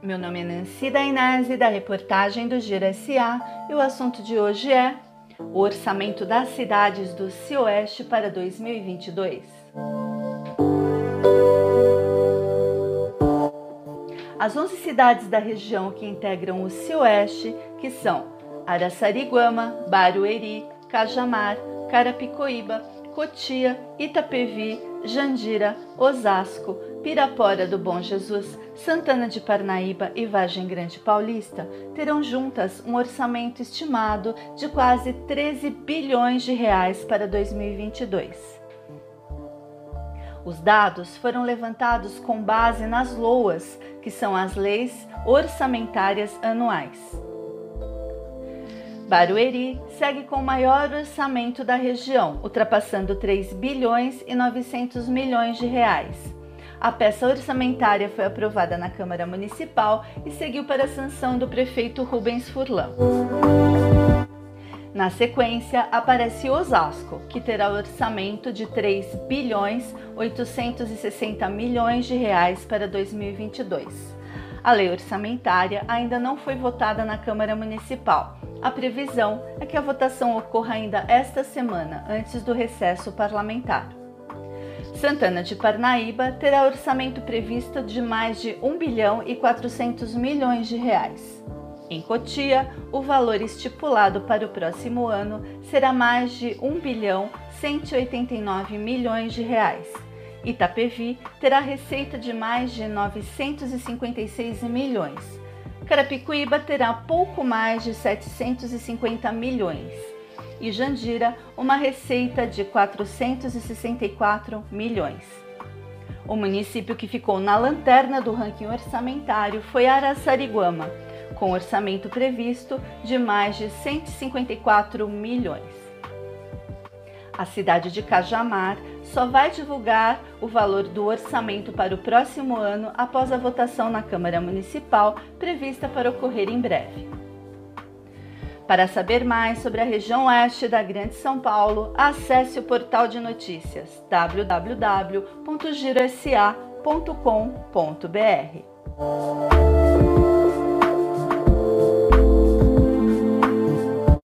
Meu nome é Nancy Dainese, da reportagem do Giro SA, e o assunto de hoje é o orçamento das cidades do Cioeste para 2022. As 11 cidades da região que integram o Cioeste, que são Araçariguama, Barueri, Cajamar, Carapicoíba, Cotia, Itapevi, Jandira, Osasco, Pirapora do Bom Jesus, Santana de Parnaíba e Vargem Grande Paulista terão juntas um orçamento estimado de quase 13 bilhões de reais para 2022. Os dados foram levantados com base nas LOAS, que são as leis orçamentárias anuais. Barueri segue com o maior orçamento da região, ultrapassando 3 bilhões e 900 milhões de reais. A peça orçamentária foi aprovada na Câmara Municipal e seguiu para a sanção do prefeito Rubens Furlan. Na sequência, aparece Osasco, que terá orçamento de 3 bilhões 860 milhões de reais para 2022. A lei orçamentária ainda não foi votada na Câmara Municipal, a previsão é que a votação ocorra ainda esta semana, antes do recesso parlamentar. Santana de Parnaíba terá orçamento previsto de mais de 1 bilhão e 400 milhões de reais. Em Cotia, o valor estipulado para o próximo ano será mais de 1 bilhão 189 milhões de reais. Itapevi terá receita de mais de 956 milhões Carapicuíba terá pouco mais de 750 milhões e Jandira uma receita de 464 milhões. O município que ficou na lanterna do ranking orçamentário foi Araçariguama, com orçamento previsto de mais de 154 milhões. A cidade de Cajamar só vai divulgar o valor do orçamento para o próximo ano após a votação na Câmara Municipal, prevista para ocorrer em breve. Para saber mais sobre a região oeste da Grande São Paulo, acesse o portal de notícias www.girosa.com.br.